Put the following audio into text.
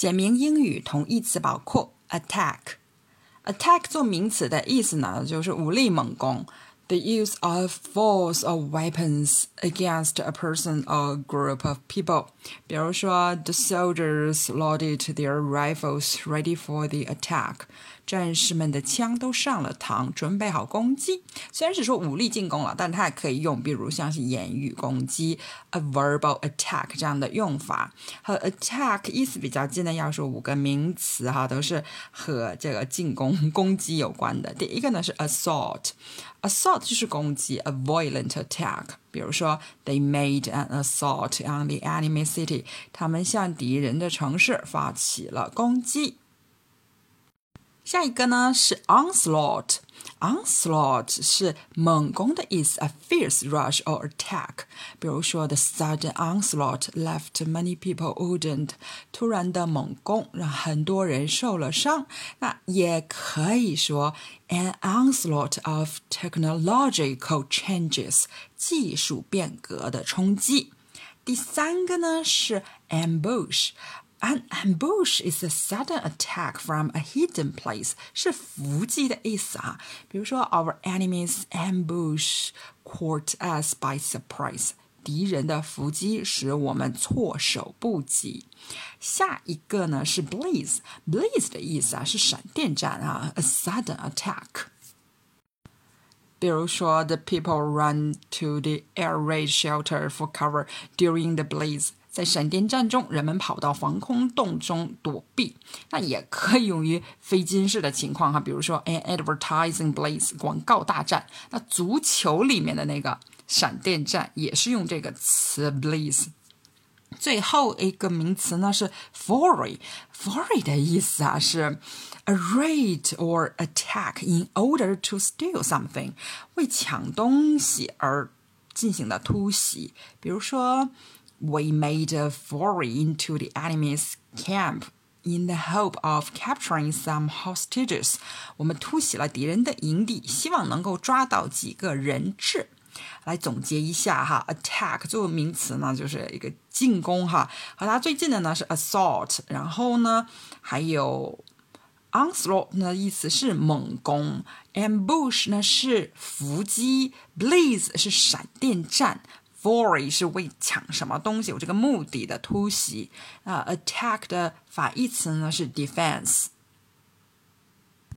简明英语同义词包括 attack。attack 做名词的意思呢，就是武力猛攻。The use of force or weapons against a person or group of people。比如说，the soldiers loaded their rifles ready for the attack。战士们的枪都上了膛，准备好攻击。虽然是说武力进攻了，但它也可以用，比如像是言语攻击，a verbal attack 这样的用法。和 attack 意思比较近的，要说五个名词哈，都是和这个进攻、攻击有关的。第一个呢是 assault，assault 就是攻击，a violent attack。比如说，they made an assault on the enemy city，他们向敌人的城市发起了攻击。下一个呢是 onslaught onslaught，onslaught 是猛攻的意思，a fierce rush or attack。比如说，the sudden onslaught left many people wounded。突然的猛攻让很多人受了伤。那也可以说 an onslaught of technological changes，技术变革的冲击。第三个呢是 ambush。 an ambush is a sudden attack from a hidden place，是伏击的意思啊。比如说，our enemies ambush caught us by surprise。敌人的伏击使我们措手不及。下一个呢是 blitz，blaze a sudden attack。比如说，the people run to the air raid shelter for cover during the blitz。在闪电战中，人们跑到防空洞中躲避。那也可以用于非军事的情况哈，比如说 an advertising blaze 广告大战。那足球里面的那个闪电战也是用这个词 blaze。最后一个名词呢是 foray，foray 的意思啊是 a raid or attack in order to steal something，为抢东西而进行的突袭。比如说。we made a foray into the enemy's camp in the hope of capturing some hostages. 我们突袭了敌人的营地，希望能够抓到几个人质。来总结一下哈，attack 作为名词呢，就是一个进攻哈。和它最近的呢是 assault，然后呢还有 onslaught 呢是伏击，blitz 是闪电战 Foray 是为抢什么东西有这个目的的突袭，那 attack 的反义词呢是 defense。